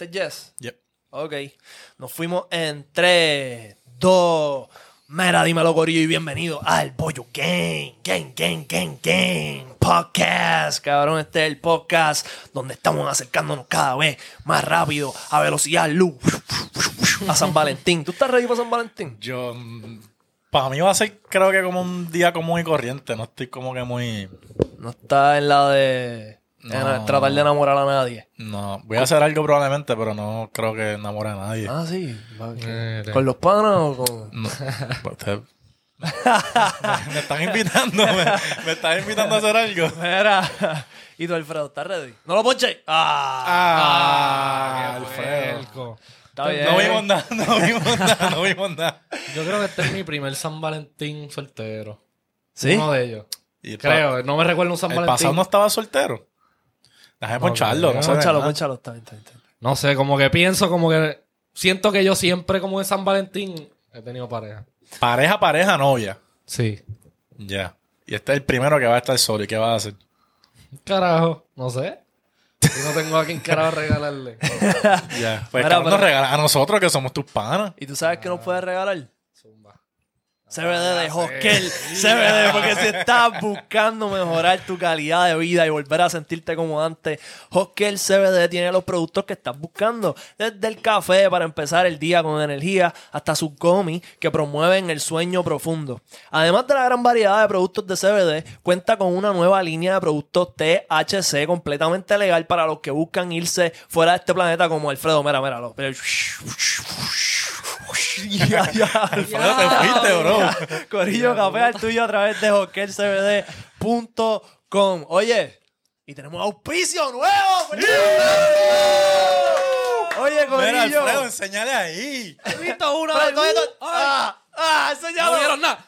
Es Jess. Yep. Ok. Nos fuimos en 3, 2. Mira, dímelo, Corillo, y bienvenido al Bollo Game, Game, Game, Game, Game Podcast. Cabrón, este es el podcast donde estamos acercándonos cada vez más rápido a velocidad luz a San Valentín. ¿Tú estás ready para San Valentín? Yo. Para mí va a ser, creo que como un día común y corriente. No estoy como que muy. No está en la de No. tratar de enamorar a nadie. No. Voy a hacer algo probablemente, pero no creo que enamore a nadie. Ah, sí. Eh, ¿Con los panas o con.? No. Pues usted- me, me están invitando. Me, me están invitando a hacer algo. Mira. ¿Y tú, Alfredo, estás ready? ¡No lo ponche! ¡Ah! Ah, qué Alfredo. Está bien. No vimos nada, no vimos nada, no vimos nada. Yo creo que este es mi primer San Valentín soltero. ¿Sí? Uno de ellos. Y el Creo, no me recuerdo un San El Valentín. pasado no estaba soltero. Déjame poncharlo, no sé. Ponchalo, ponchalo. Está bien, está bien, está bien. No sé, como que pienso, como que siento que yo siempre, como en San Valentín, he tenido pareja. Pareja, pareja, novia. Sí. Ya. Y este es el primero que va a estar solo. ¿Y qué va a hacer? Carajo, no sé. Y no tengo a quien carajo regalarle. Ya. Pues Mira, pero- nos regala a nosotros que somos tus panas. ¿Y tú sabes qué nos puedes regalar? CBD de Hoskel. CBD, porque si estás buscando mejorar tu calidad de vida y volver a sentirte como antes, Hoskel CBD tiene los productos que estás buscando. Desde el café para empezar el día con energía hasta sus gomis que promueven el sueño profundo. Además de la gran variedad de productos de CBD, cuenta con una nueva línea de productos THC completamente legal para los que buscan irse fuera de este planeta como Alfredo. Mira, míralo. Ya, ya. Alfredo, te fuiste, bro. Corillo Café al tuyo a través de hoskelcbd.com. Oye, y tenemos auspicio nuevo. Corillo. Oye, Mira, Corillo. Alfredo, enséñale ahí. He visto una vez. Ah, ah, enséñalo. No vieron nada.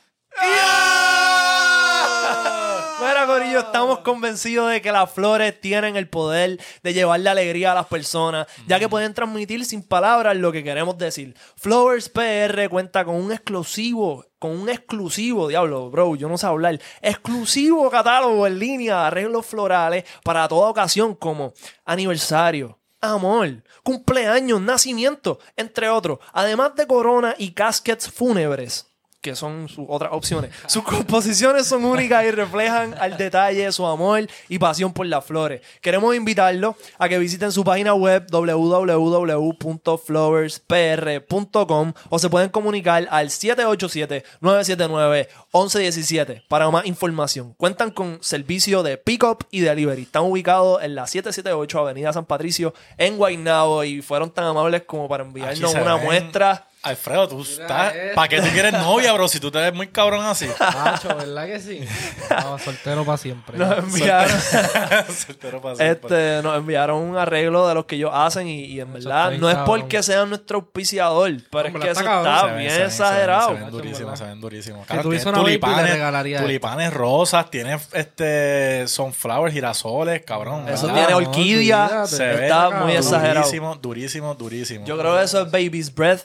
Mira, Corillo, estamos convencidos de que las flores tienen el poder de llevarle alegría a las personas, ya que pueden transmitir sin palabras lo que queremos decir. Flowers PR cuenta con un exclusivo, con un exclusivo, diablo, bro, yo no sé hablar, exclusivo catálogo en línea de arreglos florales para toda ocasión como aniversario. Amor, cumpleaños, nacimiento, entre otros, además de corona y caskets fúnebres que son sus otras opciones. Sus composiciones son únicas y reflejan al detalle su amor y pasión por las flores. Queremos invitarlos a que visiten su página web www.flowerspr.com o se pueden comunicar al 787-979-1117 para más información. Cuentan con servicio de pick-up y delivery. Están ubicados en la 778 Avenida San Patricio en Guaynabo y fueron tan amables como para enviarnos una muestra. Alfredo, tú estás. esto. ¿Para qué tú quieres novia, bro? Si tú te ves muy cabrón así. Macho, ¿verdad que sí? No, soltero para siempre. Nos enviaron. Soltero para siempre. Este, nos enviaron un arreglo de los que ellos hacen y, y en verdad no es porque sean nuestro auspiciador, pero es Hombre, que está eso cabrón. está Se ven, bien se ven, exagerado. Se ven, se ven Macho, durísimos, se ven durísimos. Una le regalaría eso. tulipanes rosas, tiene este sunflower, girasoles, cabrón. Eso ¿verdad? tiene no, orquídea, olvídate. Se ve está muy exagerado. Durísimo, durísimo, durísimo. Yo creo que eso es Baby's Breath,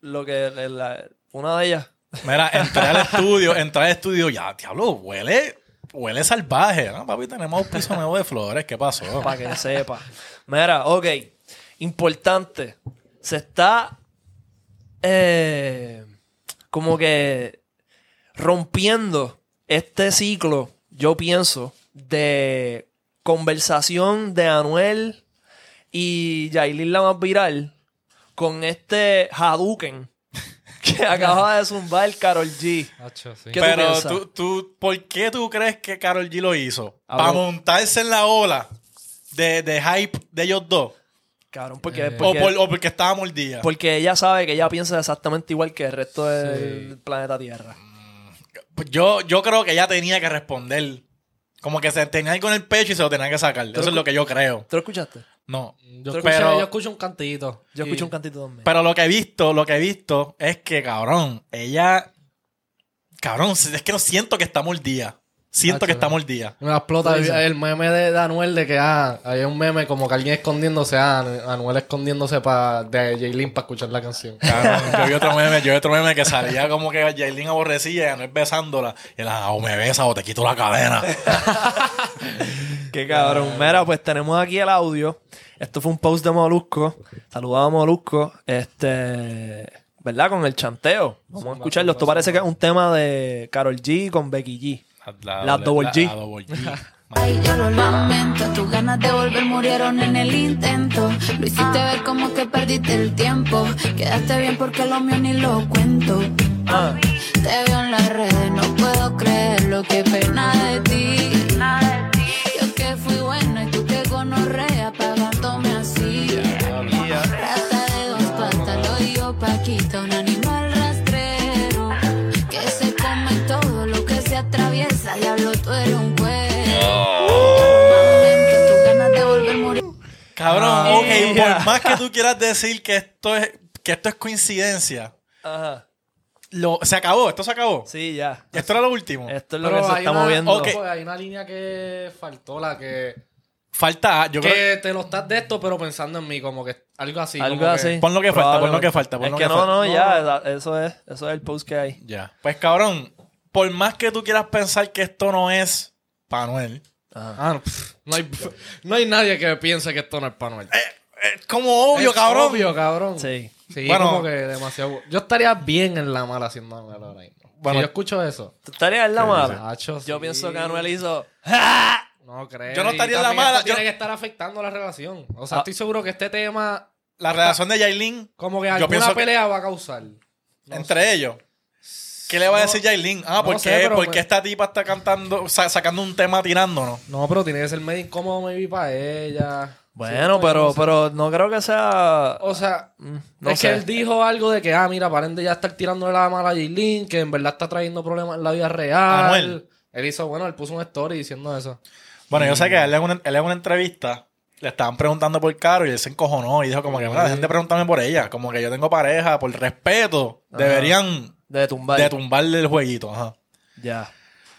lo que la- una de ellas. Mira, entré al estudio, entré al estudio, ya, diablo, huele, huele salvaje. ¿no? Papi, tenemos un piso nuevo de flores, ¿qué pasó? Para que sepa. Mira, ok. Importante. Se está eh, como que rompiendo este ciclo, yo pienso, de conversación de Anuel y Yailin la más viral con este Hadouken que acaba de zumbar Carol G. Macho, sí. ¿Qué tú Pero piensas? tú, tú, ¿por qué tú crees que Carol G lo hizo? Ah, ¿Para montarse en la ola de, de hype de ellos dos? Cabrón, porque, Eh, ¿O, porque, por- o porque estaba mordida? porque ella sabe que ella piensa exactamente igual que el resto del planeta Tierra. Pues Yo, yo creo que ella tenía que responder. Como que se tenía ahí con el pecho y se lo tenía que sacar. Eso es lo que yo creo. ¿Tú lo escuchaste? No. Yo, Pero- escuché, yo escucho un cantito. Yo escuché un cantito también. Pero lo que he visto, lo que he visto es que, cabrón, ella. Cabrón, es que no siento que está mordida. Siento que está no. mordida. Me explota ¿Tú el, el meme de, de Anuel de que ah, hay un meme como que alguien escondiéndose, ah, Anuel escondiéndose pa, de Jaylin para escuchar la canción. Yo vi otro meme, yo vi otro meme que salía como que Jailin aborrecía y Anuel besándola. Y la, o me besa o te quito la cadena. Qué cabrón. Mira, pues tenemos aquí el audio. Esto fue un post de Molusco. Saludaba a Molusco. Este. ¿Verdad? Con el chanteo. Vamos a escucharlo. Esto parece que es un tema de Carol G con Becky G. La, La Double G. la Double G. Ay, yo lo lamento, tus ganas de volver murieron en el intento. Lo hiciste ver como que perdiste el tiempo. Quedaste bien porque lo mío ni lo cuento. Ah. Te veo en las redes, no puedo creer lo que pena de ti. Yo que fui buena y tú que gonorrea pagándome Cabrón, Ah. ok, Ya. por más que tú quieras decir que esto es, que esto es coincidencia, Ajá. lo, se acabó, esto se acabó. Sí, ya. Esto era lo último. Esto es lo Pero que se está una- moviendo. Ok. Pues hay una línea que faltó, la que... Falta, yo creo Que te lo estás de esto, pero pensando en mí, como que algo así. Algo como que- así. Pon lo que falta, pon lo que falta, pon Es lo que que no, falta. no, No. ya. Eso es, eso es el post que hay. Ya. Pues cabrón, por más que tú quieras pensar que esto no es Panuel, Ajá. Ah, no, pff, no, hay, no hay nadie que piense que esto no es para Noel. es como obvio, Es cabrón. Obvio, cabrón. Sí. Sí, Bueno. como que demasiado. Yo estaría bien en la mala haciendo Anuel ahora mismo. Bueno. si yo escucho eso. ¿Tú estarías en la mala? Hacho, Yo sí. pienso que Anuel hizo. No creo. Yo no estaría en la mala, esto yo- Tiene que estar afectando la relación. O sea, Ah. estoy seguro que este tema, La relación de Yailin como que Yo alguna que- pelea va a causar. No entre sé. ellos. ¿Qué le va a decir Yailin? Ah, ¿por no sé, qué? pero Porque me- esta tipa está cantando, sa- sacando un tema tirándonos. No, pero tiene que ser medio incómodo, maybe, para ella. Bueno, pero, pero no creo que sea. O sea, Mm, no es sé. que él dijo algo de que, ah, mira, paren de ya estar tirándole la mala a Jaylin, que en verdad está trayendo problemas en la vida real. Anuel. Él hizo, bueno, él puso un story diciendo eso. Bueno, yo sé Mm. que él en, una, él en una entrevista le estaban preguntando por Caro y él se encojonó y dijo como que, mira, dejen de preguntarme por ella. Como que yo tengo pareja, por respeto, deberían De tumbar. de tumbarle el jueguito. Ajá. ya.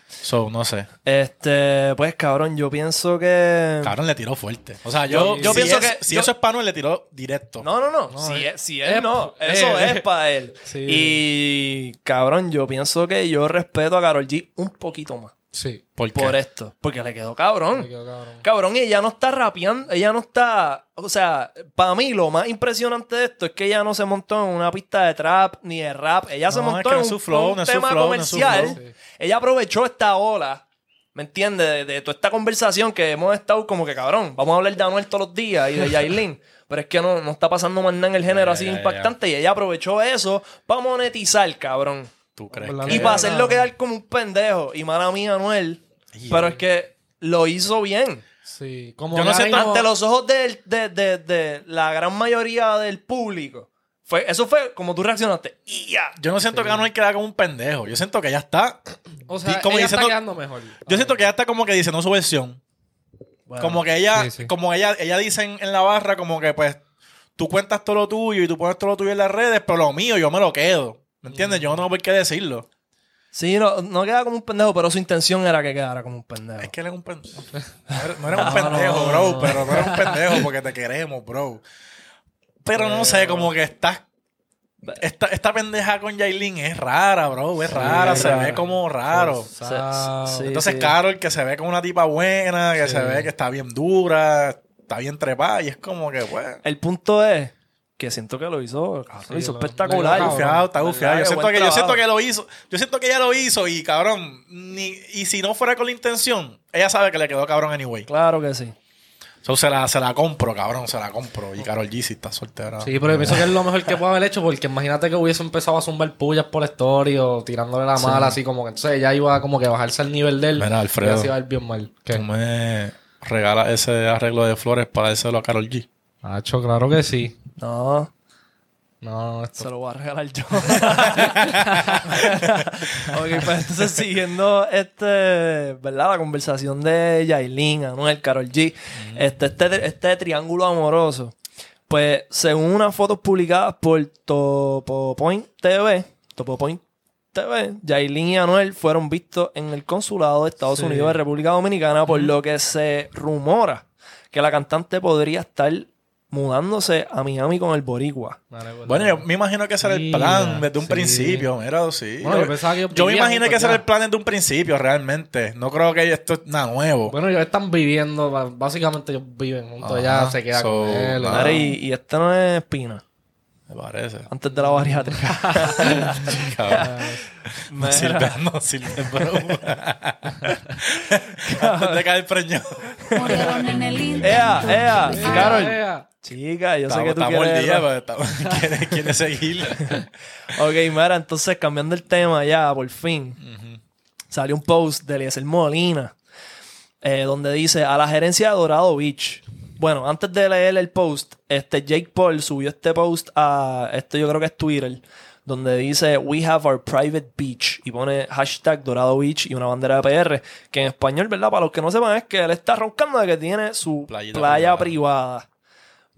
So, no sé. Este, pues cabrón, yo pienso que. Cabrón le tiró fuerte. O sea, yo, Yo si pienso es- que- Si yo- eso es Panuel, le tiró directo. No, no, no. No, si, eh. es, si él Eh, no. eh, Eso eh. es para él. Sí. Y cabrón, yo pienso que yo respeto a Carol G un poquito más. Sí. ¿Por qué? Por esto. Porque le quedó cabrón. Me quedo cabrón. Cabrón, y ella no está rapeando, ella no está, o sea, para mí lo más impresionante de esto es que ella no se montó en una pista de trap ni de rap, ella se es montó que en un, flow, un no tema flow, comercial. Sí. Ella aprovechó esta ola, ¿me entiendes? De, de toda esta conversación que hemos estado como que cabrón, vamos a hablar de Anuel todos los días y de Yailin. Pero es que no, no está pasando más nada en el género así impactante y ella aprovechó eso para monetizar, cabrón. ¿Tú crees ¿Verdad? que- Y para no. hacerlo quedar como un pendejo. Y mala mía, Anuel. Yeah. Pero es que lo hizo bien. Sí. Como Yo no sé mismo- Ante los ojos de, de- de la gran mayoría del público. Fue, eso fue como tú reaccionaste. Ya. Yo no siento que Anuel queda como un pendejo. Yo siento que ella está. O sea, como ella diciendo- está quedando mejor. Yo siento que ella está como que diciendo su versión. Como que ella, Sí, sí. como ella, ella dice en, en la barra, como que pues tú cuentas todo lo tuyo y tú pones todo lo tuyo en las redes, pero lo mío yo me lo quedo. ¿Me entiendes? Yo no tengo por qué decirlo. Sí, no, no queda como un pendejo, pero su intención era que quedara como un pendejo. Es que él es un pendejo. No eres, no eres un pendejo, bro, pero no eres un pendejo porque te queremos, bro. Pero no sé, como que estás. Esta, esta pendeja con Yailin es rara, bro. Es rara, se rara. ve como raro. Forzado. Sí, Entonces, sí. Carol, que se ve como una tipa buena, que Sí. se ve que está bien dura, está bien trepada, y es como que, pues. El punto es que siento que lo hizo, cabrón, Sí, lo hizo lo- espectacular. lo está gufiado. Yo siento, que, yo siento trabajo. que lo hizo. Yo siento que ella lo hizo y cabrón. Ni, y si no fuera con la intención, ella sabe que le quedó cabrón anyway. Claro que sí. So, se, la, se la compro, cabrón, se la compro. Y Carol G sí está soltera. Sí, pero yo pienso que es lo mejor que puede haber hecho porque imagínate que hubiese empezado a zumbar pullas por la story o tirándole la mala así como que entonces ella iba como que a bajarse al nivel de él Mira, Alfredo. y así iba a ir bien mal. ¿Qué? Tú me regalas ese arreglo de flores para dárselo a Carol G. Hacho, claro que sí. No, No, esto... se lo voy a regalar yo. ok, pues entonces siguiendo este, ¿verdad? La conversación de Yailin, Anuel, Carol G, este, este, este triángulo amoroso. Pues según unas fotos publicadas por Topopoint TV, Topopoint TV, Yailin y Anuel fueron vistos en el consulado de Estados Sí. Unidos de República Dominicana, por lo que se rumora que la cantante podría estar mudándose a Miami con el Boricua. Dale, pues, Bueno, yo me imagino que ese era el plan desde un sí. principio, mira, sí. Bueno, yo pensaba que ellos yo me imaginé que ese era el plan desde un principio, realmente. No creo que esto es nada nuevo. Bueno, ellos están viviendo, básicamente ellos viven juntos, ella se queda so, con él. y, y este no es Espina, Me parece. antes de la bariátrica. No sirve, no sirve, bro. Antes de caer preñado. Murieron en el. ¡Ea, ea! Carol. Chica, yo sé que tú estamos quieres... día, pero estamos- quiere, quiere seguir. Ok, mira, entonces cambiando el tema ya, por fin. Salió un post de Eliezer Molina eh, donde dice a la gerencia de Dorado Beach. Bueno, antes de leer el post, este Jake Paul subió este post a, esto yo creo que es Twitter, donde dice We have our private beach y pone hashtag Dorado Beach y una bandera de PR, que en español, ¿verdad? Para los que no sepan es que él está roncando de que tiene su Playita playa privada. privada.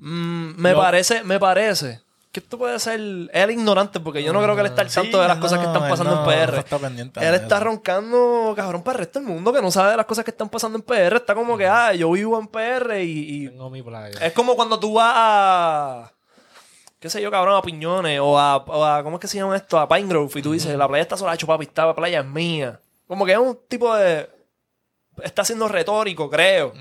Mm, me parece, me parece que esto puede ser él ignorante, porque yo no creo que él esté al Sí, tanto de las cosas que están pasando no, en PR. está pendiente él está roncando, cabrón, para el resto del mundo que no sabe de las cosas que están pasando en PR. Está como que, ah, yo vivo en PR y, y- Tengo mi playa. es como cuando tú vas a. qué sé yo, cabrón, a Piñones o a, o a- ¿cómo es que se llama esto? A Pine Grove y tú dices, la playa está sola, hecho papi, esta playa es mía. Como que es un tipo de. Está siendo retórico, creo.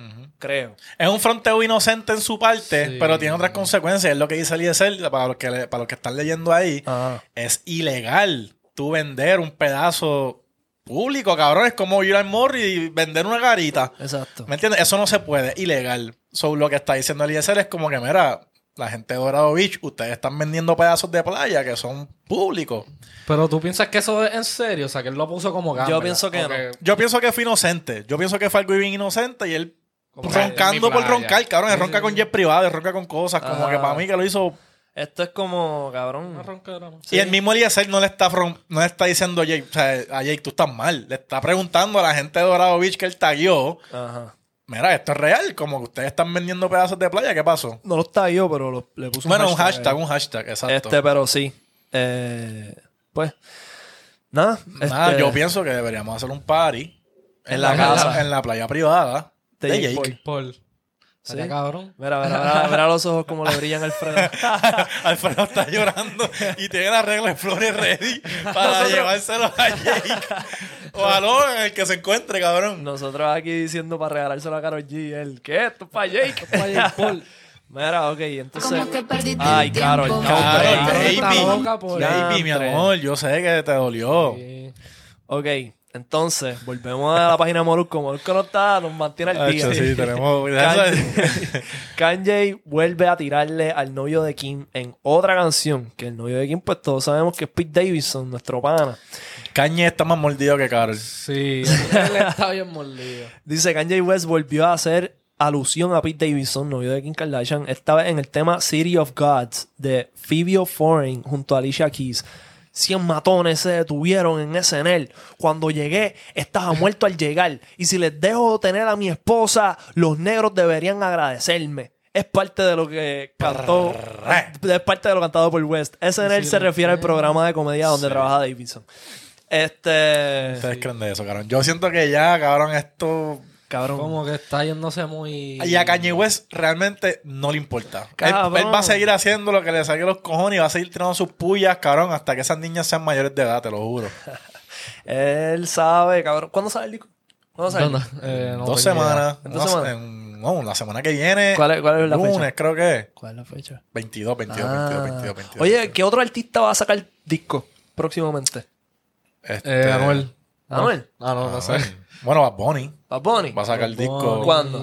Creo. Es un fronteo inocente en su parte, Sí. pero tiene otras consecuencias. Es lo que dice Eliezer, para los que, le- para los que están leyendo ahí. Ajá. Es ilegal tú vender un pedazo público, cabrón. Es como ir al morri y vender una garita. Exacto. ¿Me entiendes? Eso no se puede, es ilegal. So, lo que está diciendo Eliezer es como que, mira, la gente de Dorado Beach, ustedes están vendiendo pedazos de playa que son públicos. Pero tú piensas que eso es en serio, o sea, que él lo puso como gambela. Yo pienso que no. Yo pienso que fue inocente. Yo pienso que fue algo bien inocente y él Como roncando por roncar, cabrón. Él ronca con jet privado, él ronca con cosas. Como Ajá. que para mí que lo hizo Esto es como, cabrón. Una roncadera, ¿no? Y el mismo Eliezer no le está no le está diciendo a Jake, o sea, a Jake, tú estás mal. Le está preguntando a la gente de Dorado Beach que él taguió. Ajá. Mira, esto es real, como que ustedes están vendiendo pedazos de playa, ¿qué pasó? No lo está yo, pero lo- le puso Bueno, un hashtag, un hashtag, exacto. Este, pero sí. Eh, pues, nada. Nada, este, yo pienso que deberíamos hacer un party En la casa. en la playa privada De de, Jake Jake. Paul. Sí. ¿Sería cabrón? Mira, mira, mira, mira los ojos como le brillan al Alfredo. Alfredo está llorando y tiene la regla de flores ready para llevárselo a Jake. O a Logan, el que se encuentre, cabrón. Nosotros aquí diciendo para regalárselo a Karol G. Él, ¿qué? Esto es para Jake. Para Jake Paul. Mira, ok, entonces. Como que perdiste Ay, el Carol, Carol, hombre. baby. Baby, mi amor, yo sé que te dolió. Sí. Ok, entonces, volvemos a la página de Molusco. Molusco no está, nos mantiene al día. Sí, tenemos... Kanye, Kanye vuelve a tirarle al novio de Kim en otra canción. Que el novio de Kim, pues todos sabemos que es Pete Davidson, nuestro pana. Kanye está más mordido que Carol. Sí, él está bien mordido. Dice Kanye West volvió a hacer alusión a Pete Davidson, novio de Kim Kardashian, esta vez en el tema City of Gods de Phoebe Foreign junto a Alicia Keys. 100 matones se detuvieron en SNL. Cuando llegué, estaba muerto al llegar. Y si les dejo tener a mi esposa, los negros deberían agradecerme. Es parte de lo que cantó. Es parte de lo cantado por West. SNL se refiere al programa de comedia donde trabaja Davidson. Este. Ustedes creen de eso, cabrón. Yo siento que ya, cabrón, esto... Cabrón. Como que está yéndose muy... Y a Kanye West realmente no le importa. Él, Cabrón. él va a seguir haciendo lo que le saque los cojones y va a seguir tirando sus pullas, cabrón, hasta que esas niñas sean mayores de edad, te lo juro. Él sabe, cabrón. ¿Cuándo sale el disco? ¿Cuándo sale? Eh, no dos semanas. ¿En dos no, semanas? en- no, la semana que viene. ¿Cuál es- cuál es la lunes, fecha? creo que es. ¿Cuál es la fecha? 22, 22, Ah. 22, 22, 22. Oye, ¿qué otro artista va a sacar disco próximamente? Este, Eh, Anuel. ¿Anuel? Ah, no, no sé. Bueno, Bad Bunny ¿Bad Bunny? va a sacar el disco. ¿Cuándo?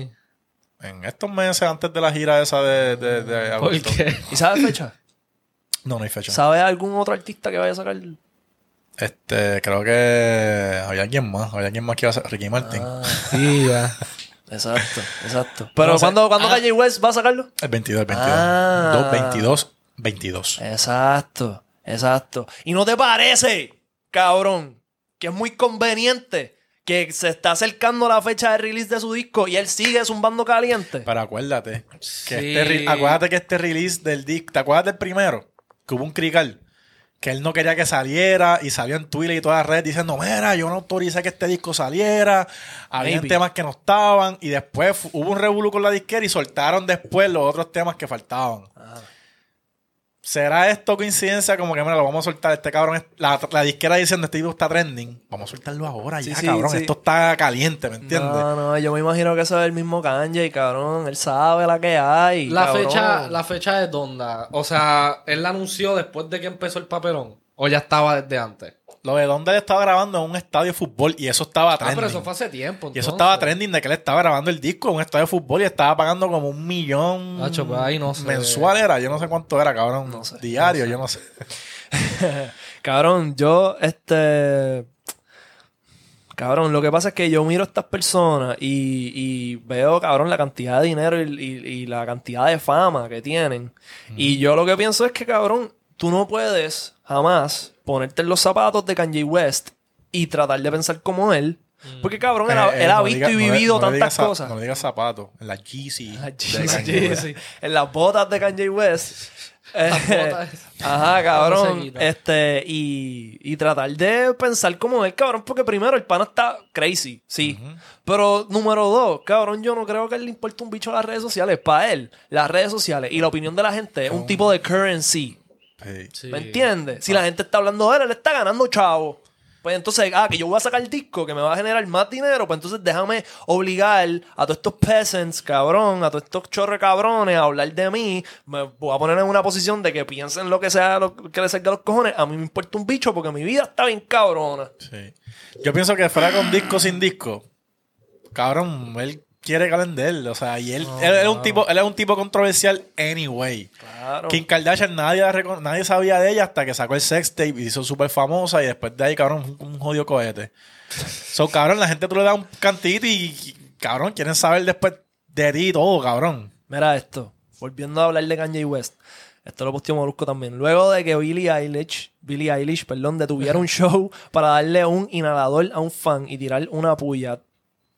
en estos meses antes de la gira esa de, de, de ¿Por agosto. qué? ¿Y sabes fecha? No, no hay fecha. ¿Sabes algún otro artista que vaya a sacar? Este, creo que había alguien más. Había alguien más que iba a ser Ricky Martin. Ah, Sí, ya. exacto, exacto. Pero No. ¿cuándo, ¿cuándo Ah. Kanye West va a sacarlo? El 22, el 22. Ah. Dos, 22, 22. Exacto, exacto. ¿Y no te parece, cabrón, que es muy conveniente que se está acercando la fecha de release de su disco y él sigue zumbando caliente? Pero acuérdate. Que Sí. este acuérdate que este release del disco. ¿Te acuerdas del primero? Que hubo un crical. que él no quería que saliera y salió en Twitter y todas las redes diciendo, mira, yo no autoricé que este disco saliera, había temas que no estaban y después hubo un revuelo con la disquera y soltaron después los otros temas que faltaban. ¿Será esto coincidencia como que, mira, lo vamos a soltar? Este cabrón, es- la, la disquera diciendo, este disco está trending, vamos a soltarlo ahora Sí, ya, sí, cabrón, sí. esto está caliente, ¿me entiendes? No, no, yo me imagino que eso es el mismo Kanye, cabrón. Él sabe la que hay. La cabrón. fecha, la fecha es donde. O sea, él la anunció después de que empezó el papelón. O ya estaba desde antes. Lo de donde él estaba grabando en un estadio de fútbol y eso estaba Ah, trending. pero eso fue hace tiempo. Y eso estaba trending de que él estaba grabando el disco en un estadio de fútbol y estaba pagando como un millón Nacho, pues ahí no sé. mensual era, yo no sé cuánto era, cabrón. No sé, diario, yo no sé. Cabrón, yo, este. Cabrón, lo que pasa es que yo miro a estas personas y, y veo, cabrón, la cantidad de dinero y, y- y la cantidad de fama que tienen. Y yo lo que pienso es que, cabrón, tú no puedes jamás ponerte en los zapatos de Kanye West y tratar de pensar como él. Porque, cabrón, él, ha- Eh, eh, no visto diga- y vivido no tantas cosas. No le digas zapatos, en la Yeezy. Sí. En las botas de Kanye West. Eh, botas. Ajá, cabrón. Este, y, y tratar de pensar como él, cabrón, porque primero el pana está crazy, sí. Pero número dos, cabrón, yo no creo que a él le importe un bicho las redes sociales. Para él, las redes sociales y la opinión de la gente es un tipo de currency. Sí. ¿Me entiendes? Si la gente está hablando de él, él está ganando chavo. Pues entonces, ah, que yo voy a sacar el disco que me va a generar más dinero, pues entonces déjame obligar a todos estos peasants, cabrón, a todos estos chorre cabrones a hablar de mí. Me voy a poner en una posición de que piensen lo que sea, lo que les salga a los cojones. A mí me importa un bicho porque mi vida está bien cabrona. Sí. Yo pienso que fuera con disco o sin disco, cabrón, él quiere calendar, o sea, y él, él, es un tipo, él es un tipo controversial anyway. Claro. Kim Kardashian nadie, la recono- nadie sabía de ella hasta que sacó el sex tape y hizo súper famosa y después de ahí, cabrón, un, un jodido cohete. so, cabrón, la gente tú le das un cantito y, y, cabrón, quieren saber después de ti y todo, cabrón. Mira esto, volviendo a hablar de Kanye West. Esto lo posteó Molusco también. Luego de que Billie Eilish, Billie Eilish, perdón, detuviera un show para darle un inhalador a un fan y tirar una puya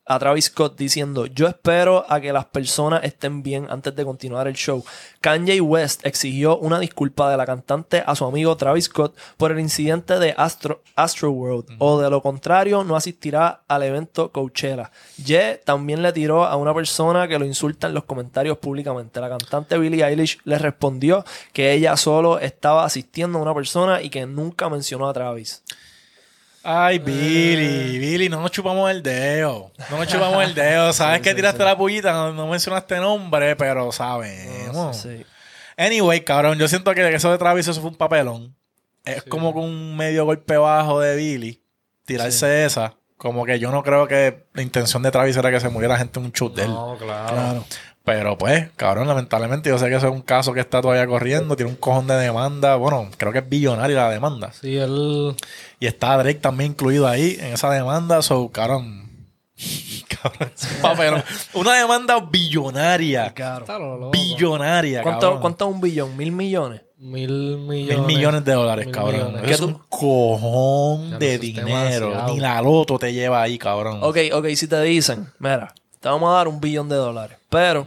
a Travis Scott diciendo, yo espero a que las personas estén bien antes de continuar el show. Kanye West exigió una disculpa de la cantante a su amigo Travis Scott por el incidente de Astro, Astroworld o de lo contrario no asistirá al evento Coachella. Ye también le tiró a una persona que lo insulta en los comentarios públicamente. La cantante Billie Eilish le respondió que ella solo estaba asistiendo a una persona y que nunca mencionó a Travis. Ay, Billy, Billy, no nos chupamos el dedo. No nos chupamos el dedo. Sabes que tiraste la pullita, no, no mencionaste nombre, pero sabemos. Sí. Anyway, cabrón, yo siento que eso de Travis eso fue un papelón. Es como con un medio golpe bajo de Billy. Tirarse esa. Como que yo no creo que la intención de Travis era que se muriera gente en un shoot de él. No, claro. Pero pues, cabrón, lamentablemente yo sé que eso es un caso que está todavía corriendo. Tiene un cojón de demanda. Bueno, creo que es billonaria la demanda. Sí, él. Y está Drake también incluido ahí en esa demanda. So, cabrón. cabrón, papelón. Una demanda billonaria. Claro. Billonaria, ¿Cuánto, cabrón. ¿Cuánto es un billón? ¿Mil millones? Mil Mil millones. millones de dólares, Mil cabrón. millones. Eso ¿Qué es tú- un cojón Ya, de dinero. demasiado. Ni la loto te lleva ahí, cabrón. Ok, ok, si te dicen, mira, te vamos a dar un billón de dólares, pero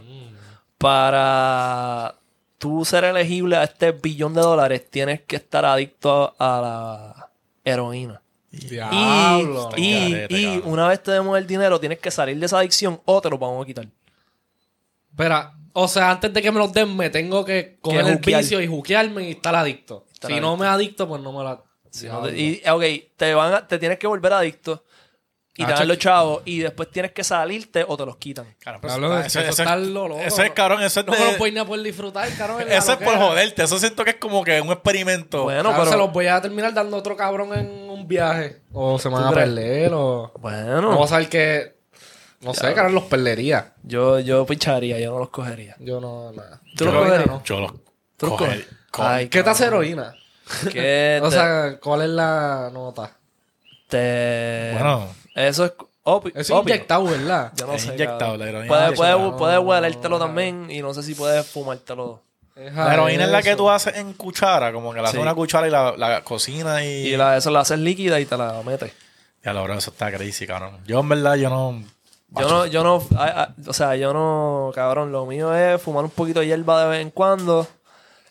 para tú ser elegible a este billón de dólares tienes que estar adicto a la heroína. Diablo. y y, una vez te demos el dinero, tienes que salir de esa adicción o te lo vamos a quitar. Espera, o sea, antes de que me los den, me tengo que coger el juquear. vicio y juquearme y estar adicto. Estar si no me adicto, pues no me la. Si no te- y, ok, te, van a- te tienes que volver adicto y Ah, te dan los chavos y después tienes que salirte o te los quitan. Cabrón, pero eso, eso, eso- está lo loco. eso es, cabrón, eso es No me de- los voy ni a poder disfrutar, cabrón. Eso es por joderte. Eso siento que es como que un experimento. Bueno, Claro, pero... se los voy a terminar dando a otro cabrón en un viaje. O se me van ¿Tú a perder. O. Bueno, Vamos a ver que. No sé, cabrón, los perdería. yo, yo picharía, yo no los cogería. Yo no. Nada. ¿Tú Yo los lo- cogerías? no. Yo los ¿Tú los coger- Ay, ¿Qué te hace heroína? que O sea, ¿cuál es la nota? te- Bueno, eso es opi- Es inyectado, ¿verdad? Yo no Es sé. inyectado, cabrón. la heroína Puedes es puede, inyectada. puede huelértelo también y no sé si puedes fumártelo. la heroína es la que tú haces en cuchara. Como que la haces Sí. una cuchara y la, la cocina y... Y la, eso la haces líquida y te la metes. Ya lo eso está crazy, cabrón. Yo en verdad, yo no... Yo no, yo no, ah, ah, o sea, yo no, cabrón, lo mío es fumar un poquito de hierba de vez en cuando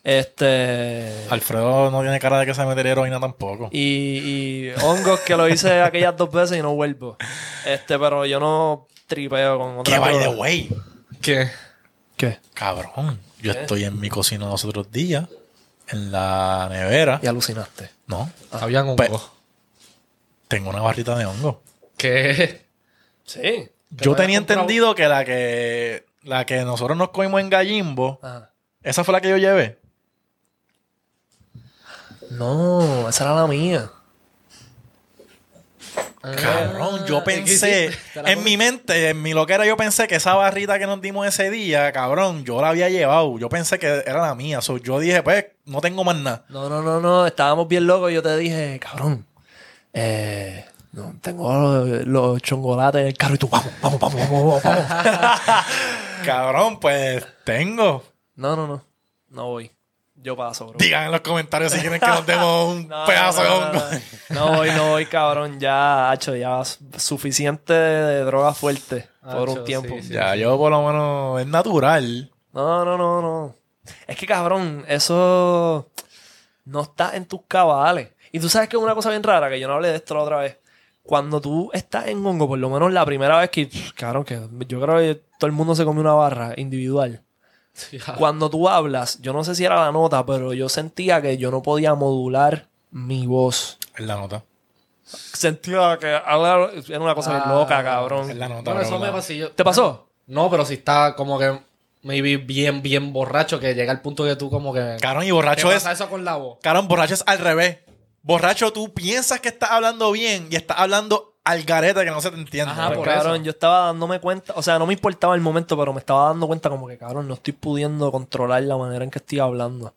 Este. Alfredo no tiene cara de que se metería heroína tampoco. Y, y hongos que lo hice aquellas dos veces y no vuelvo. Este, pero yo no tripeo con otra Que by the way, ¿Qué? ¿Qué? cabrón. Yo estoy en mi cocina los otros días, en la nevera. Y alucinaste. No, Habían un Pe- poco. tengo una barrita de hongo. ¿Qué? Sí. Yo tenía entendido que la que la que nosotros nos comimos en Gallimbo, Ajá. esa fue la que yo llevé. No, esa era la mía. Cabrón, yo Ah, ¿qué pensé, en mi mente, en mi loquera, yo pensé que esa barrita que nos dimos ese día, cabrón, yo la había llevado. Yo pensé que era la mía. So, yo dije, pues, no tengo más nada. No, no, no, no. Estábamos bien locos. y Yo te dije, cabrón. Eh, no, tengo los, los chongolates en el carro y tú, vamos, vamos, vamos, vamos, vamos. vamos. Cabrón, pues, tengo. no, no, no. No voy. Yo paso, bro. Digan en los comentarios si quieren que nos demos un No, pedazo no, de no, hongo. no, no. No voy, no voy, cabrón. Ya, hacho, ya suficiente de droga fuerte por un tiempo. sí, sí. Ya, yo por lo menos, es natural. No, no, no, no. Es que, cabrón, eso no está en tus cabales. Y tú sabes que es una cosa bien rara, que yo no hablé de esto la otra vez. Cuando tú estás en hongo, por lo menos la primera vez que, cabrón, que yo creo que todo el mundo se come una barra individual. Cuando tú hablas, yo no sé si era la nota, pero yo sentía que yo no podía modular mi voz. Es la nota. Sentía que hablar era una cosa Ah, loca, cabrón. Es la nota. Bueno, eso me pasó. yo- ¿Te pasó? No, pero si está como que maybe bien, bien borracho, que llega al punto que tú como que... Cabrón, y ¿Qué borracho es. pasa eso con la voz? Cabrón, borracho es al revés. Borracho, tú piensas que estás hablando bien y estás hablando al garete que no se te entiende. Ajá, Pues, por cabrón, eso. yo estaba dándome cuenta, o sea, no me importaba el momento, pero me estaba dando cuenta como que, cabrón, no estoy pudiendo controlar la manera en que estoy hablando.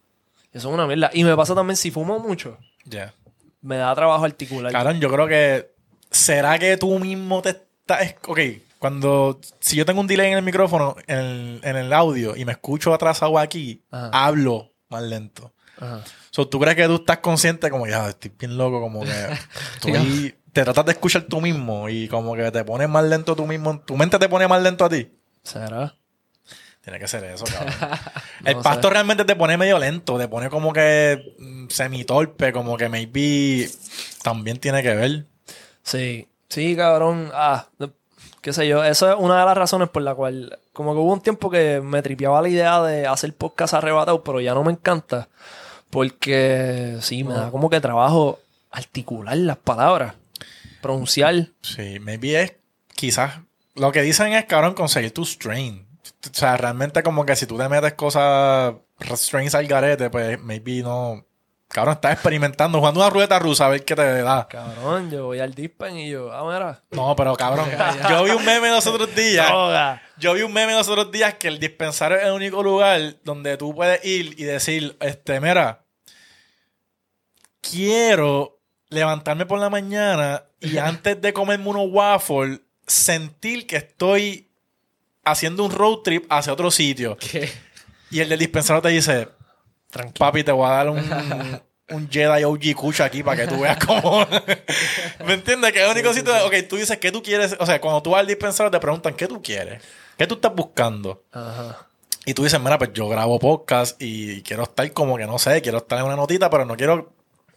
Eso es una mierda. Y me pasa también si fumo mucho, Ya. me da trabajo articular. Cabrón, yo creo que. ¿Será que tú mismo te estás. Ok, cuando. Si yo tengo un delay en el micrófono, en el, en el audio, y me escucho atrasado aquí, Ajá. hablo más lento. Ajá. So, ¿Tú crees que tú estás consciente como ya, estoy bien loco, como que estoy- te tratas de escuchar tú mismo y como que te pones más lento tú mismo, tu mente te pone más lento a ti? ¿Será? Tiene que ser eso, cabrón. el pasto sé. realmente te pone medio lento, te pone como que mm, semitorpe, como que maybe también tiene que ver. Sí, sí, cabrón. Ah, qué sé yo. Eso es una de las razones por la cual, como que hubo un tiempo que me tripeaba la idea de hacer podcast arrebatado, pero ya no me encanta. Porque sí, me da como que trabajo articular las palabras, pronunciar. Sí, maybe es quizás lo que dicen es, cabrón, conseguir tu strain. O sea, realmente como que si tú te metes cosas, strains al garete, pues maybe no... Cabrón, estás experimentando, jugando una ruleta rusa a ver qué te da. Cabrón, yo voy al dispen y yo, ah, mira. No, pero cabrón, yo vi un meme los otros días. Yo vi un meme los otros días que el dispensario es el único lugar donde tú puedes ir y decir, este, mira, quiero levantarme por la mañana y antes de comerme unos waffles, sentir que estoy haciendo un road trip hacia otro sitio. ¿Qué? Y el del dispensario te dice, Tranquilo. papi, te voy a dar un, un Jedi OG Kush aquí para que tú veas cómo... ¿Me entiendes? Que es el único sitio... Ok, tú dices, ¿qué tú quieres? O sea, cuando tú vas al dispensario te preguntan, ¿qué tú quieres? ¿Qué tú estás buscando? Ajá. Y tú dices, mira, pues yo grabo podcast y quiero estar como que, no sé, quiero estar en una notita, pero no quiero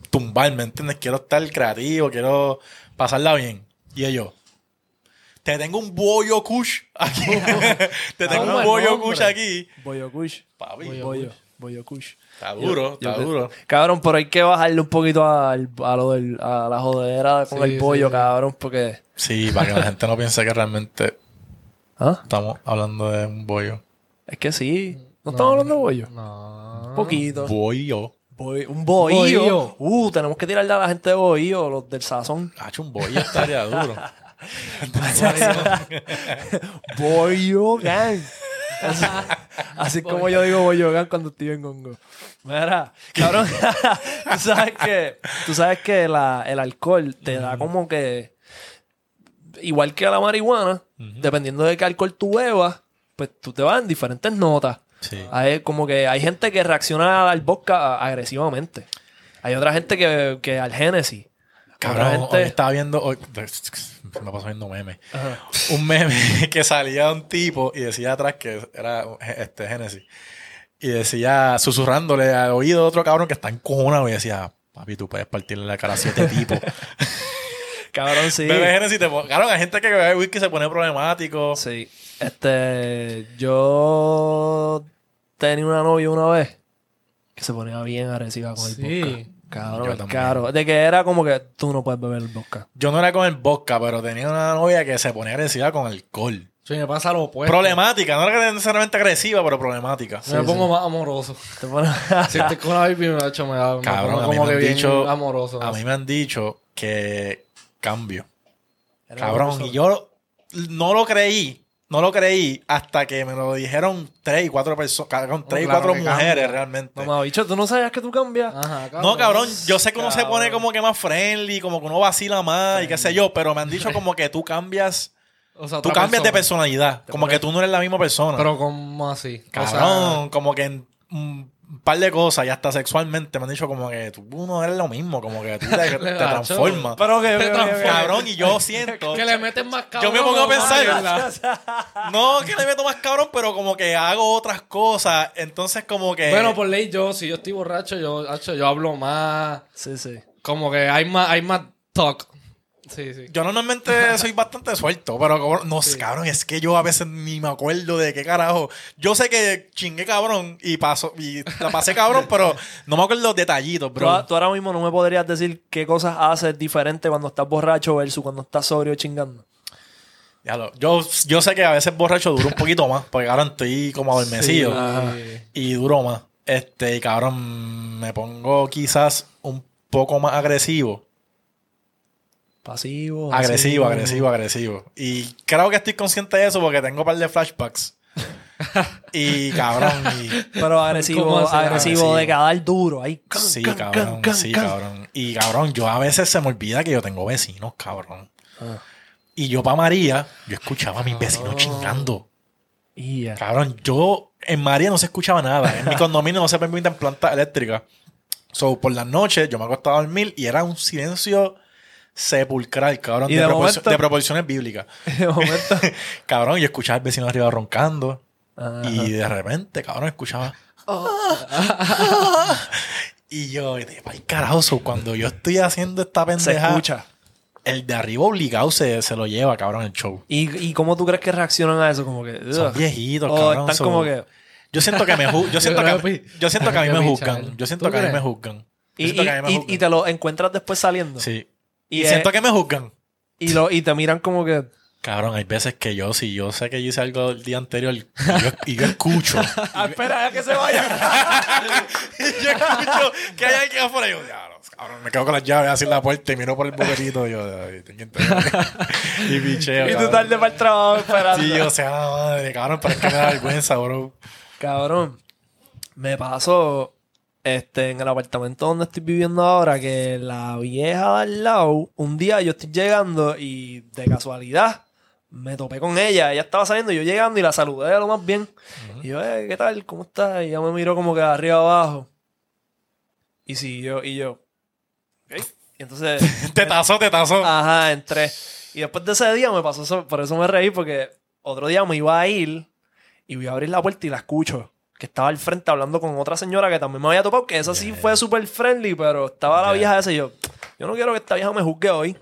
tumbar, ¿me entiendes? Quiero estar creativo, quiero pasarla bien. Y ellos, te tengo un bollo kush aquí. te tengo un bollo nombre. kush aquí. Boyo Kush. Papi, Bollo Bollo. Bollo Kush. está duro, Yo- está yo- duro. Cabrón, pero hay que bajarle un poquito al- a, lo del, a la jodera con Sí, el pollo, sí. cabrón, porque... Sí, para que la gente no piense que realmente ¿Ah? estamos hablando de un bollo. Es que sí. ¿No, estamos hablando de bollo? No. Un poquito. Bollo. Boy- un bohío. Bohío. Uh, tenemos que tirarle a la gente de bohío, los del sazón. Hacho, un bollo estaría duro. Bohío gang. Así, así como yo digo bohío gang cuando estoy en Congo. Mira, cabrón, tú sabes que, tú sabes que la- el alcohol te da como que, igual que la marihuana, dependiendo de qué alcohol tú bebas, pues tú te vas en diferentes notas. Sí. Hay, como que hay gente que reacciona al vodka agresivamente. Hay otra gente que, que al Génesis. Cabrón, gente- hoy estaba viendo. hoy- me pasó viendo memes. Ajá. Un meme que salía un tipo y decía atrás que era este Genesis. Y decía, susurrándole al oído de otro cabrón que está encojonado. Y decía, papi, tú puedes partirle la cara a siete tipos. Cabrón, sí. Bebe te Cabrón, hay gente que bebe whisky se pone problemático. Sí. Este. Yo tenía una novia una vez que se ponía bien agresiva con el Sí. vodka. Cabrón, el caro. De que era como que tú no puedes beber el vodka. Yo no era con el vodka, pero tenía una novia que se ponía agresiva con alcohol. Sí, me pasa lo opuesto. Problemática, no era necesariamente agresiva, pero problemática. me pongo más amoroso. Te pones- Si estoy con una baby, me ha hecho, me da me Cabrón, mí como me que han bien dicho- amoroso. A mí me han dicho que cambio. Cabrón, y yo no lo creí. No lo creí hasta que me lo dijeron tres y cuatro personas, cabrón, tres y claro cuatro que mujeres cambia. realmente. Mamá, bicho, tú no sabías que tú cambias. Ajá, No, cabrón, yo sé que uno se pone como que más friendly, como que uno vacila más y qué sé yo, pero me han dicho como que tú cambias, O sea, tú cambias de persona. personalidad, como que tú no eres la misma persona. Pero como así. O sea, Cabrón, como que en un par de cosas y hasta sexualmente me han dicho como que tú no eres lo mismo, como que tú te, te transformas. Pero que. Te transformas. Cabrón, y yo siento... que le meten más cabrón. Yo me pongo a pensar. No, que le meto más cabrón, pero como que hago otras cosas. Entonces, como que. Bueno, por ley, yo, si yo estoy borracho, yo, hacho, yo hablo más. Sí, sí. Como que hay más, hay más talk. Sí, sí. Yo normalmente soy bastante suelto, pero como- no, cabrón, es que yo a veces ni me acuerdo de qué carajo. Yo sé que chingué cabrón y paso, y la pasé cabrón, pero no me acuerdo los detallitos, Tú, bro. tú ahora mismo no me podrías decir qué cosas haces diferente cuando estás borracho versus cuando estás sobrio chingando. Ya lo- yo, yo sé que a veces borracho duro un poquito más, porque ahora estoy como adormecido. Sí. y duro más. Este, y cabrón, me pongo quizás un poco más agresivo. Pasivo. Agresivo, agresivo, agresivo. Y creo que estoy consciente de eso porque tengo un par de flashbacks. y cabrón, y. Pero agresivo, agresivo, Agresivo. de cada duro. Ahí, Sí, can, cabrón, can, sí, can. cabrón. Y cabrón, yo a veces se me olvida que yo tengo vecinos, cabrón. Ah. Y yo para María, yo escuchaba a mis vecinos chingando. Y ya. Cabrón, yo en María no se escuchaba nada. En mi condominio no se permiten plantas eléctricas. So, por las noches yo me acostaba a dormir y era un silencio sepulcral, cabrón, Y de, de de proporciones bíblicas. De momento. Cabrón, yo escuchaba al vecino arriba roncando. Ajá. Y de repente, cabrón, escuchaba. y yo, ay, carajo, cuando yo estoy haciendo esta Se pendeja, escucha. el de arriba obligado se, se lo lleva, cabrón, el show. ¿Y, ¿Y cómo tú crees que reaccionan a eso? Como que. Son viejitos, cabrón. están so- como que. Yo siento que me yo siento que, yo siento que a mí me juzgan. Yo siento ¿Tú que a mí me juzgan. Yo Y, y- y- y te lo encuentras después saliendo. Sí. Y, Y, siento que me juzgan. y, lo, y te miran como que. Cabrón, hay veces que yo, si yo sé que yo hice algo el día anterior y yo, y yo escucho. Ah, espera a que se vaya. y yo escucho que hay alguien afuera y yo, "Diablos, cabrón, me quedo con las llaves así en la puerta y miro por el buquerito y yo, y picheo. y tú tarde para el trabajo esperando. Sí, yo, o sea, madre, cabrón, es que me da vergüenza, bro. Cabrón, me pasó este, en el apartamento donde estoy viviendo ahora que la vieja de al lado, un día yo estoy llegando y de casualidad me topé con ella. Ella estaba saliendo, yo llegando y la saludé de lo más bien. Y yo, eh, ¿qué tal? ¿Cómo estás? Y ella me miró como que de arriba abajo. Y siguió, y yo. "Ok". Y entonces. Te tazo, te tazo. Ajá, entré. Y después de ese día me pasó eso, por eso me reí, porque otro día me iba a ir y voy a abrir la puerta y la escucho. Que estaba al frente hablando con otra señora que también me había topado, que esa sí fue súper friendly, pero estaba la vieja esa y yo, yo no quiero que esta vieja me juzgue hoy.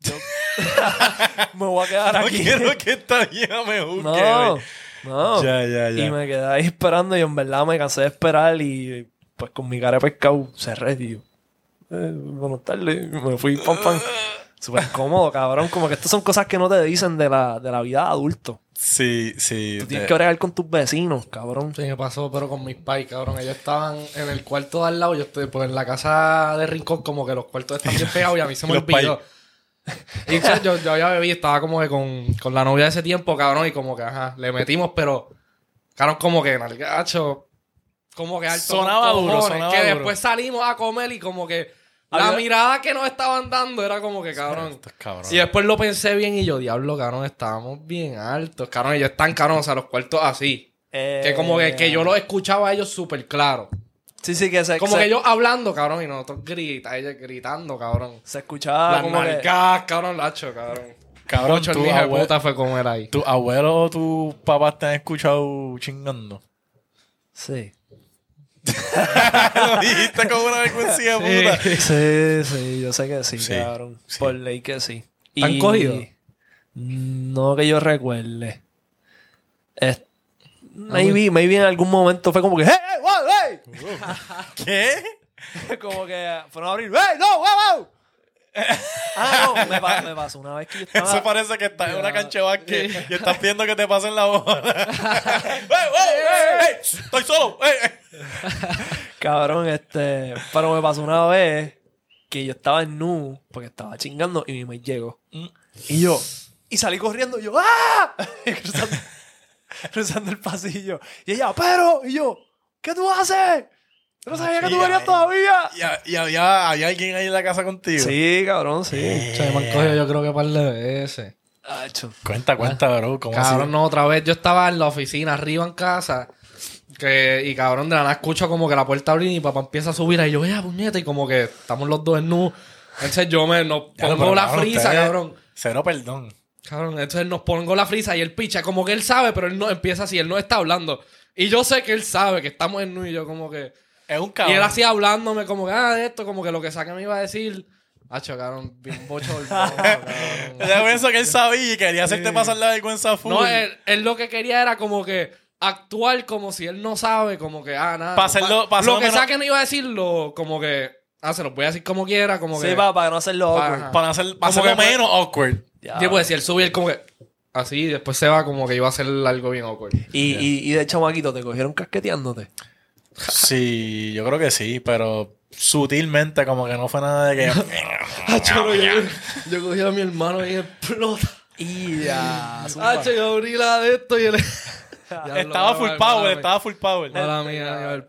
Yo- me voy a quedar no aquí. quiero que esta vieja me juzgue. no, güey. no. Ya, ya, ya. Y me quedé ahí esperando y en verdad me cansé de esperar y pues con mi cara de pescado cerré, tío. Eh, buenas tardes. Me fui pam pam. Súper cómodo, cabrón. Como que estas son cosas que no te dicen de la, de la vida de adulto. Sí, sí. Tú tienes que bregar con tus vecinos, cabrón. Sí, me pasó, pero con mis pais, cabrón. Ellos estaban en el cuarto de al lado. Yo estoy, pues en la casa de Rincón, como que los cuartos están bien pegados y a mí se me olvidó. Y o sea, yo, yo había bebido, estaba como que con, con la novia de ese tiempo, cabrón, y como que, ajá, le metimos, pero, cabrón, como que, nalgacho, como que alto. Sonaba duro, sonaba Que duro. después salimos a comer y como que la mirada que nos estaban dando era como que, cabrón. Y después lo pensé bien y yo, diablo, cabrón, estábamos bien altos, cabrón, ellos están, cabrón, o sea, los cuartos así. Eh, Que como que, que yo los escuchaba a ellos súper claro. Sí, sí, que se, Como se, que ellos hablando, cabrón, y nosotros grita, ella gritando, cabrón. se escuchaba Las como que... cabrón, lacho, cabrón. Cabrón, tu, hijo de abue- puta fue como era ahí. tu abuelo o tus papás te han escuchado chingando. Sí. Lo dijiste con una vergüenza puta. Sí, sí, yo sé que sí, Sí, cabrón. sí. Por ley que sí. ¿Te han cogido? No que yo recuerde. Es- Maybe, maybe en algún momento fue como que ¡Hey, hey, wow, hey! ¿Qué? como que fueron a abrir ¡Hey, no, wow, wow! Ah, no, me, pa- me pasó una vez que yo estaba... Eso parece que estás en una cancha de básquet y estás pidiendo que te pasen la bola. ¡Ey, ey, ey, ey! ¡Estoy solo! ¡Ey, ey! Cabrón, este. Pero me pasó una vez que yo estaba en nu porque estaba chingando y mi maíz llegó. Mm. Y yo. Y salí corriendo y yo. ¡Ah! cruzando, cruzando el pasillo. Y ella, pero. Y yo, ¿qué tú haces? Yo no sabía que tú venías todavía. Y, y había, había alguien ahí en la casa contigo. Sí, cabrón, sí. Che, me han cogido yo creo que un par de veces. Acho. Cuenta, cuenta, bro. ¿Cómo Cabrón, así? no, otra vez yo estaba en la oficina arriba en casa. Que, y cabrón, de la nada escucho como que la puerta abre y mi papá empieza a subir. Y yo, vea, puñeta. Y como que estamos los dos en nu. Entonces yo me no, Ya pongo la cabrón, frisa, cabrón. Cero perdón. Cabrón, entonces nos pongo la frisa y él picha. Como que él sabe, pero él no empieza así. Él no está hablando. Y yo sé que él sabe que estamos en nu. Y yo, como que. Es un Y cabrón. él así hablándome, como que, ah, de esto, como que lo que saque me iba a decir. Hacho, cabrón, bien bochornoso, cabrón. Yo pienso que él sabía y quería hacerte pasar la vergüenza full. No, él, él lo que quería era como que actuar como si él no sabe, como que, ah, nada. Pa' no, hacerlo- pa' lo que menos- saquen iba a decirlo, como que, ah, se lo voy a decir como quiera, como que. Sí, pa- para no hacerlo Pa- awkward. Para hacer, para hacerlo que- menos awkward. Ya. Yo pues si él sube él como que. Así, y después se va como que iba a hacer algo bien awkward. Y, y, y de chamaquito, ¿te cogieron casqueteándote? Sí, yo creo que sí, pero sutilmente como que no fue nada de que... Hacho, no, yo, yo cogí a mi hermano y explota. Y ya. Hacho, yo abrí la de esto y él. estaba full power, estaba full power. Mala mía, Aníbal,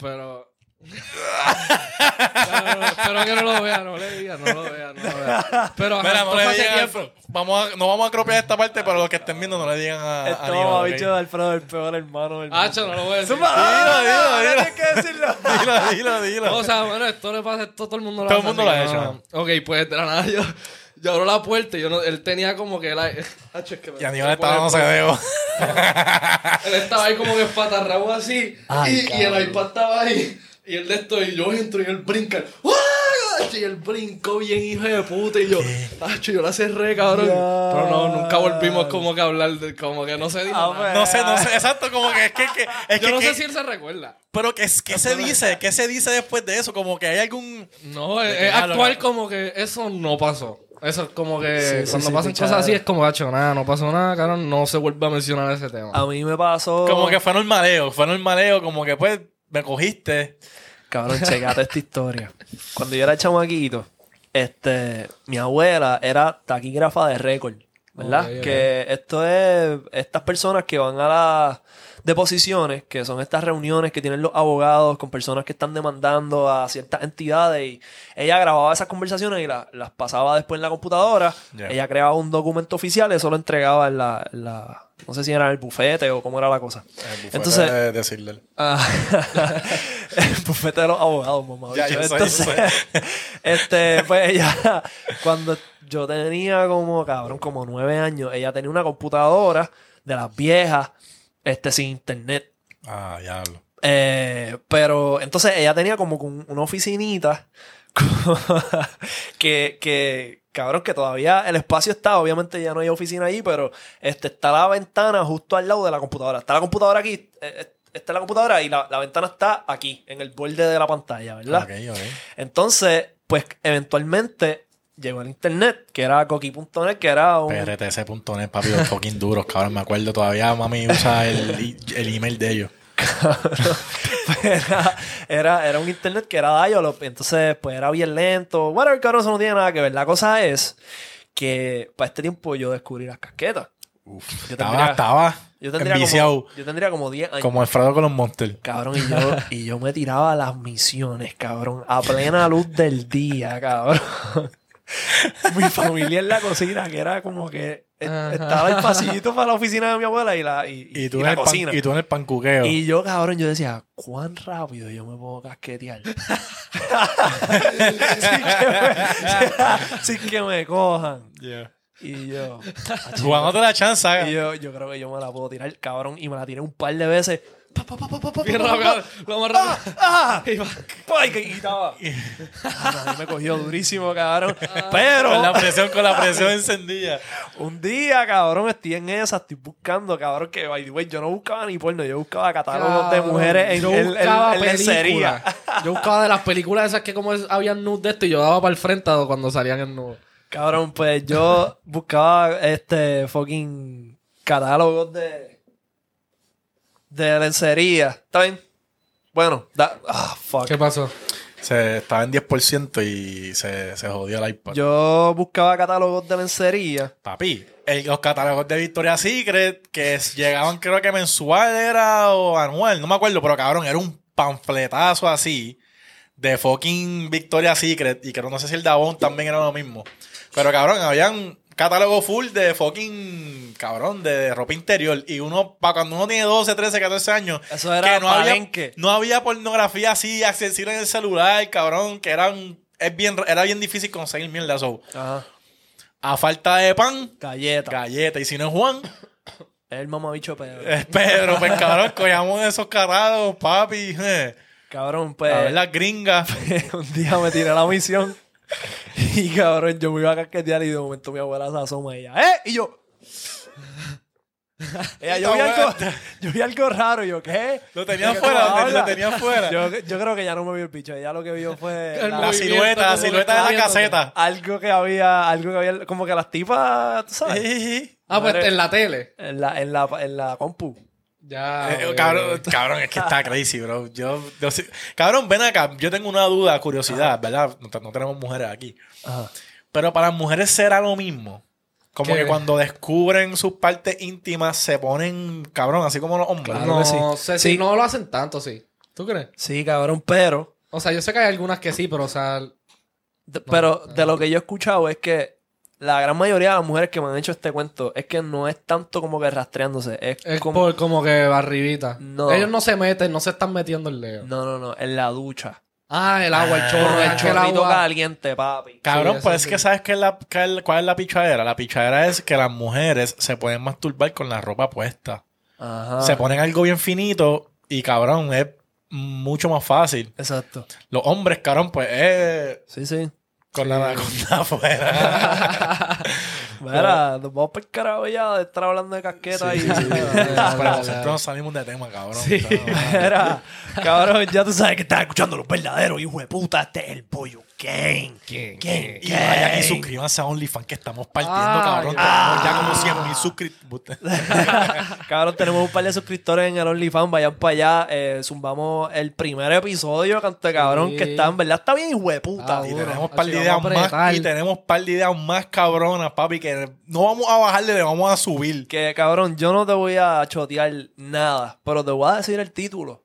espero que no lo vea, no le diga, no lo vea, no lo vea. Pero ajá, Mira, no esto le hace digan tiempo. vamos a, no vamos a cropear esta parte, pero los que estén viendo no le digan a, a Esto Aníbal, ¿ok? bicho de Alfredo, el peor hermano del Hacho, no lo voy a decir. Dilo, dilo, dilo. Tienes que decirlo. Dilo, dilo, dilo. O sea, bueno, esto le pasa, esto todo el mundo lo Todo hace, el mundo lo ha que hecho. no. Ok, pues de la nada yo, yo abro la puerta y yo no, él tenía como que la. Hacho, es que me- y Aníbal estaba dando cedeo. Él estaba ahí como que espatarrabo así. Ay, y, y cabrón. el iPad estaba ahí. Y él de esto, y yo entro y él brinca. ¡Ah! Y él brincó bien, hijo de puta. Y yo, Acho, yo la cerré, cabrón. Pero no, nunca volvimos como que a hablar de, como que no se dijo nada. No sé, no sé, exacto, como que es que... que- es Yo que, no que- sé si él se recuerda. Pero que, ¿qué se dice? ¿Qué se dice después de eso? Como que hay algún... No, es, actuar como que eso no pasó. Eso es como que Sí, cuando sí, pasan cosas así es como, Acho, nada, no pasó nada, cabrón. No se vuelve a mencionar ese tema. A mí me pasó. Como que fue normaleo, fue normaleo, como que pues me cogiste. Cabrón, checate esta historia. Cuando yo era chamaquito, este, mi abuela era taquígrafa de récord, ¿verdad? Que esto es estas personas que van a las deposiciones, que son estas reuniones que tienen los abogados con personas que están demandando a ciertas entidades y ella grababa esas conversaciones y la- las pasaba después en la computadora. Ella creaba un documento oficial y eso lo entregaba en la, en la- no sé si era en el bufete o cómo era la cosa. Entonces, de decirle. Ah, el bufete de los abogados, mamá. Ya, yo Entonces, este, pues ella, cuando yo tenía como, cabrón, como nueve años, ella tenía una computadora de las viejas, este, sin internet. Ah, diablo. Eh, pero entonces ella tenía como una oficinita que, que, cabrón, que todavía el espacio está, obviamente ya no hay oficina ahí, pero este, está la ventana justo al lado de la computadora. Está la computadora aquí, eh, eh, está la computadora y la, la ventana está aquí, en el borde de la pantalla, ¿verdad? Ok, ok. Entonces, pues eventualmente llegó el internet, que era coqui.net, que era un... PRTC.net, papi, los fucking duros, cabrón. Me acuerdo todavía, mami usa el, el email de ellos. era, era, era un internet que era dial-up, entonces pues era bien lento. Bueno, el cabrón, eso no tiene nada que ver. La cosa es que para este tiempo yo descubrí las casquetas. Uf, Yo estaba, tendría- estaba Yo tendría, enviciado. como, yo tendría como 10 años. Como Alfredo con los Monsters. Cabrón, y yo, y yo me tiraba a las misiones, cabrón, a plena luz del día, cabrón. Mi familia en la cocina, que era como que Ajá. estaba el pasillito para la oficina de mi abuela y la, y, Y tú, y en la pan- cocina. y tú en el pancuqueo. Y yo, cabrón, yo decía, ¿cuán rápido yo me puedo casquetear? sin, que me, sin que me cojan. Yeah. Y yo, Jugándote la chance, y yo, yo creo que yo me la puedo tirar, cabrón. Y me la tiré un par de veces Bien rápido. Lo más rápido. ¡Ah! Y va. ¡Ay, que quitaba! a mí me cogió durísimo, cabrón. Pero Con la presión, con la presión encendida. un día, cabrón, estoy en esa, estoy buscando, cabrón, que by the way, yo no buscaba ni porno, yo buscaba catálogos de mujeres en, yo en- buscaba en lencería. Yo buscaba de las películas esas que como es- habían nudes de esto y yo daba para el frente cuando salían en nude. Cabrón, pues yo buscaba este fucking catálogos de de lencería. ¿Está bien? Bueno, da, ah, fuck. ¿Qué pasó? Se estaba en 10% y se, se jodió el iPad. Yo buscaba catálogos de lencería. Papi, el- los catálogos de Victoria's Secret que s- llegaban creo que mensual era o anual, no me acuerdo, pero cabrón, era un panfletazo así de fucking Victoria's Secret y creo no sé si el Davon también era lo mismo. Pero cabrón, habían catálogo full de fucking cabrón de ropa interior y uno para cuando uno tiene 12, 13, 14 años Eso era no había, no había pornografía así accesible en el celular, cabrón, que eran es bien era bien difícil conseguir mierda eso. Ajá. A falta de pan, Galleta. galleta. Y si no es Juan, el mamabicho Pedro. es Pedro. Pues cabrón, cogíamos esos carrados, papi. Cabrón, A pues. ver las gringas. un día me tiré la misión. Y cabrón, yo me iba a casquetear y de momento mi abuela se asoma y ella, ¡eh! Y yo. Ella, yo, vi algo, yo vi algo raro y yo, ¿qué? Lo tenía ¿De qué afuera, lo tenía- hablas? lo tenía afuera. Yo, yo creo que ya no me vio el bicho, ella lo que vio fue la- silueta, la silueta de la caseta. algo que había, algo que había, como que las tipas, ¿tú sabes? Ah, pues Madre- en la tele. En la, en la, en la compu. Ya. eh, cabrón, cabrón, es que está crazy, bro. Yo, cabrón, ven acá. Yo tengo una duda, curiosidad, ¿verdad? No, te- no tenemos mujeres aquí. Ajá. Pero para las mujeres será lo mismo. Como ¿Qué? que cuando descubren sus partes íntimas se ponen cabrón, así como los hombres. Claro no sí. sé Sí. si no lo hacen tanto, sí. ¿Tú crees? Sí, cabrón, pero O sea, yo sé que hay algunas que sí, pero o sea. De- pero de lo que yo he escuchado es que la gran mayoría de las mujeres que me han hecho este cuento es que no es tanto como que rastreándose, es, Es como... por como que arribita. No. Ellos no se meten, no se están metiendo el dedo. No, no, no, en la ducha. Ah, el agua, el chorro, Con el que chorrito agua. caliente, papi. Cabrón, Sí, pues es sí. que sabes qué es la, la- cuál es la pichadera. La pichadera es que las mujeres se pueden masturbar con la ropa puesta. Ajá. Se ponen algo bien finito y cabrón, es mucho más fácil. Exacto. Los hombres, cabrón, pues es Sí, sí. Con la anaconda afuera. Mira, nos vamos para el carajo ya de estar hablando de casqueta y... Pero nosotros nos salimos de tema, cabrón. Mira, cabrón, ya tú sabes que estás escuchando los verdaderos, hijo de puta. Este es el pollo gang. ¿Quién? ¿Quién? Y vayan y suscríbanse a OnlyFans que estamos partiendo, Ah, cabrón. ya. Tenemos ya como 100 mil suscriptores. Cabrón, tenemos un par de suscriptores en el OnlyFans. Vayan para allá. Eh, zumbamos el primer episodio, canto cabrón, Sí. que está, en verdad, está bien, hijo de puta. Ah, Y tenemos par de ideas más y tenemos par de ideas más cabronas, papi, que no vamos a bajarle, le vamos a subir. Que cabrón, yo no te voy a chotear nada, pero te voy a decir el título.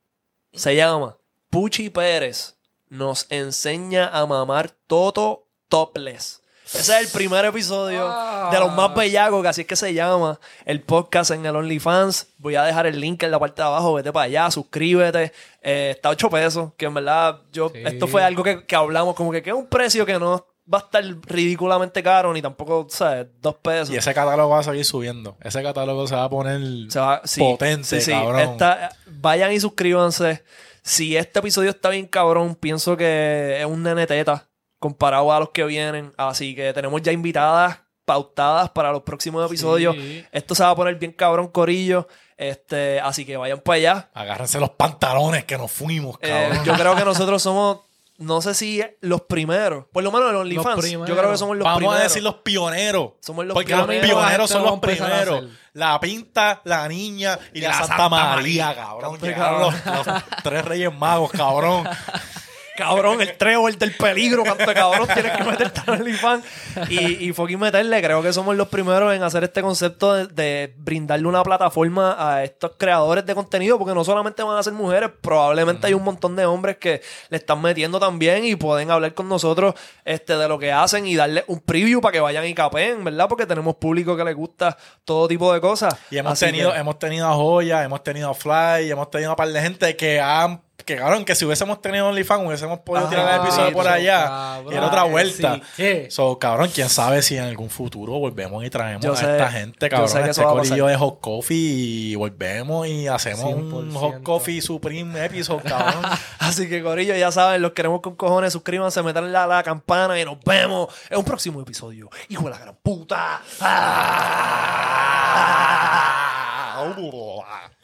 Se llama Puchi Pérez nos enseña a mamar Toto Topless. Ese es el primer episodio Ah. de los más bellacos, que así es que se llama el podcast en el OnlyFans. Voy a dejar el link en la parte de abajo, vete para allá, suscríbete. Eh, está a 8 pesos, que en verdad yo, Sí. esto fue algo que, que hablamos, como que, que es un precio que no va a estar ridículamente caro, ni tampoco, ¿sabes? Dos pesos. Y ese catálogo va a seguir subiendo. Ese catálogo se va a poner Se va- sí, potente, sí, sí. cabrón. Esta- vayan y suscríbanse. Si este episodio está bien cabrón, pienso que es un nene teta comparado a los que vienen. Así que tenemos ya invitadas pautadas para los próximos episodios. Sí. Esto se va a poner bien cabrón, corillo. Este, así que vayan para allá. Agárrense los pantalones que nos fuimos, Eh, cabrón. yo creo que nosotros somos, no sé si los primeros, por lo menos en OnlyFans. Yo primeros. creo que somos los Vamos primeros. a decir los pioneros. Somos los porque pioneros. los pioneros son La los primeros. La pinta, la niña y, la, Santa, María, cabrón. Llegaron los, los tres reyes magos, cabrón. Cabrón, el Trevor del peligro, canto cabrón, tienes que meterte en OnlyFans y, y fucking meterle. Creo que somos los primeros en hacer este concepto de, de brindarle una plataforma a estos creadores de contenido, porque no solamente van a ser mujeres, probablemente hay un montón de hombres que le están metiendo también y pueden hablar con nosotros este, de lo que hacen y darle un preview para que vayan y capeen, ¿verdad? Porque tenemos público que le gusta todo tipo de cosas. Y hemos Así tenido, que- hemos tenido a Joya, hemos tenido a Fly, hemos tenido a par de gente que han que cabrón, que si hubiésemos tenido OnlyFans, hubiésemos podido Ah, tirar el episodio por allá. cabrón, y era otra vuelta. sí, ¿qué? So, cabrón, quién sabe si en algún futuro volvemos y traemos Yo a sé- esta gente, cabrón, este corillo de Hot Coffee y volvemos y hacemos un 100%. Hot Coffee Supreme episode, cabrón. Así que, Corillo, ya saben, los queremos con cojones. Suscríbanse, metan la, la campana y nos vemos en un próximo episodio. ¡Hijo de la gran puta! ¡Ah!